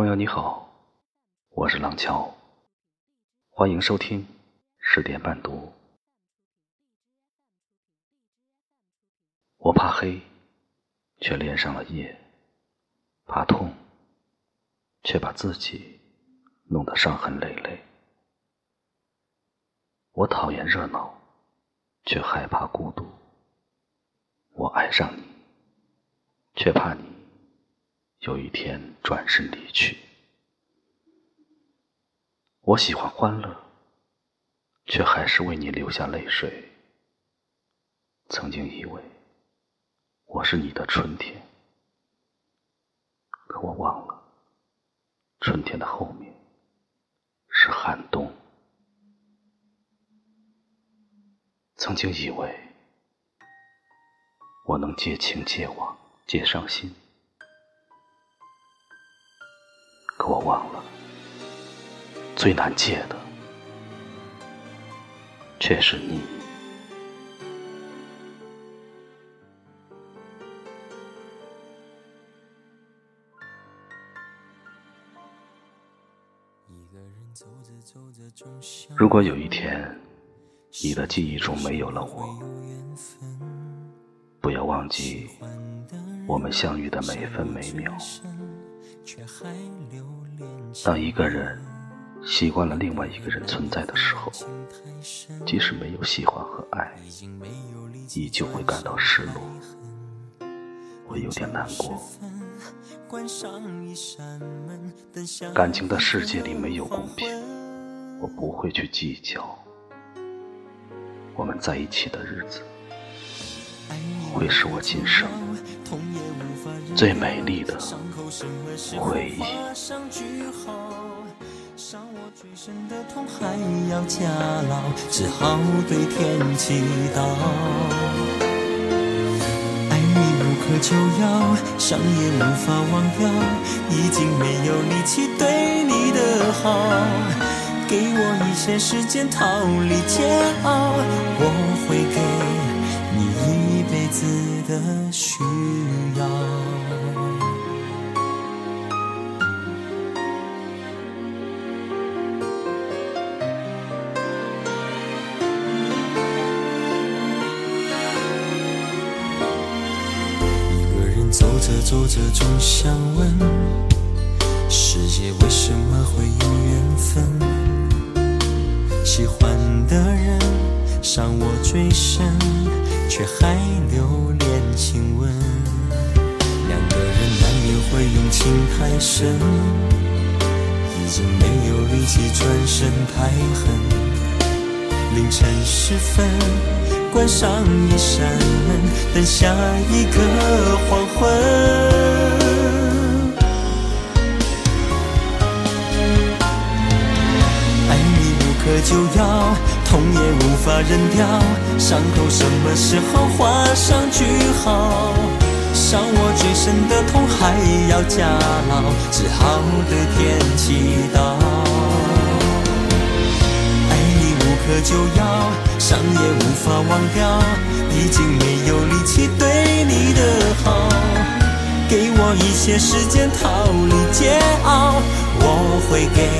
朋友你好，我是廊桥，欢迎收听十点半读。我怕黑，却连上了夜；怕痛，却把自己弄得伤痕累累。我讨厌热闹，却害怕孤独。我爱上你，却怕你有一天转身离去。我喜欢欢乐，却还是为你流下泪水。曾经以为我是你的春天，可我忘了，春天的后面是寒冬。曾经以为我能借情借往借伤心，我忘了，最难戒的却是你。如果有一天。你的记忆中没有了我，不要忘记我们相遇的每分每秒。当一个人习惯了另外一个人存在的时候，即使没有喜欢和爱，依旧会感到失落，会有点难过。感情的世界里没有公平，我不会去计较。我们在一起的日子，会是我今生最美丽的回忆。伤我最深的痛还要加牢，只好对天祈祷。爱你无可救药，伤也无法忘掉，已经没有力气对你的好。给我一些时间逃离煎熬，我会给子的需要。一个人走着走着，总想问：世界为什么会有缘分？喜欢的人伤我最深，却还留恋亲吻。两个人难免会用情太深，已经没有力气转身太狠。凌晨时分，关上一扇门，等下一个黄昏。爱你无可救药扔掉，伤口什么时候画上句号？伤我最深的痛还要加牢，只好对天祈祷。爱你无可救药，伤也无法忘掉，已经没有力气对你的好。给我一些时间逃离煎熬，我会给。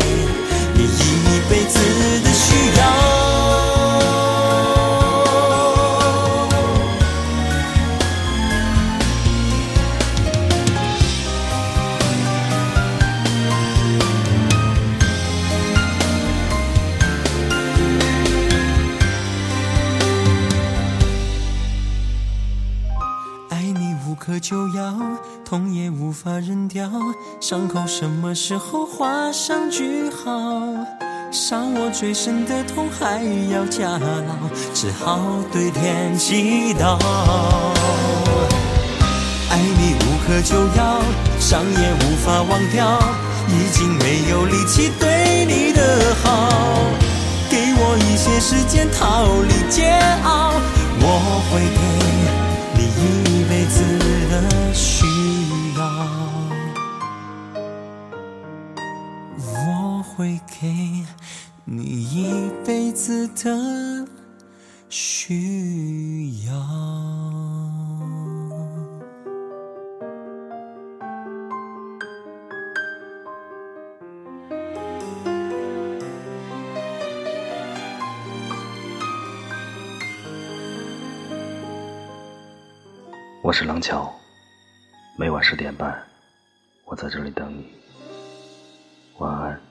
无可救药，痛也无法忍掉，伤口什么时候画上句号？伤我最深的痛还要加牢，只好对天祈祷。爱你无可救药，伤也无法忘掉，已经没有力气对你的好。给我一些时间逃离煎熬，的需要。我是廊桥每晚十点半我在这里等你。晚安。